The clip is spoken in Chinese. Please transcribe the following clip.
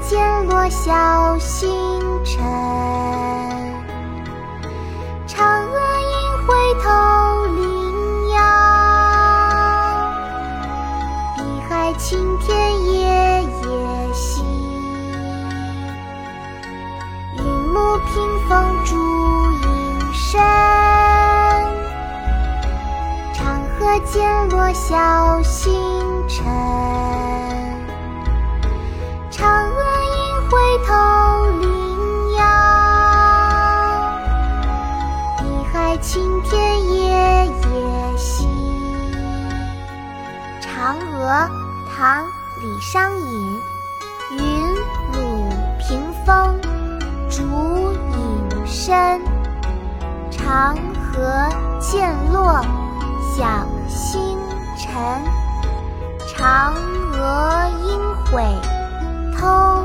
渐落晓星沉，嫦娥应回头领遥，碧海青天夜夜心。云母屏风烛影深，长河渐落晓星头领羊。碧海青天夜夜心。嫦娥，唐·李商隐。云母屏风烛影深，长河渐落晓星沉。嫦娥应悔偷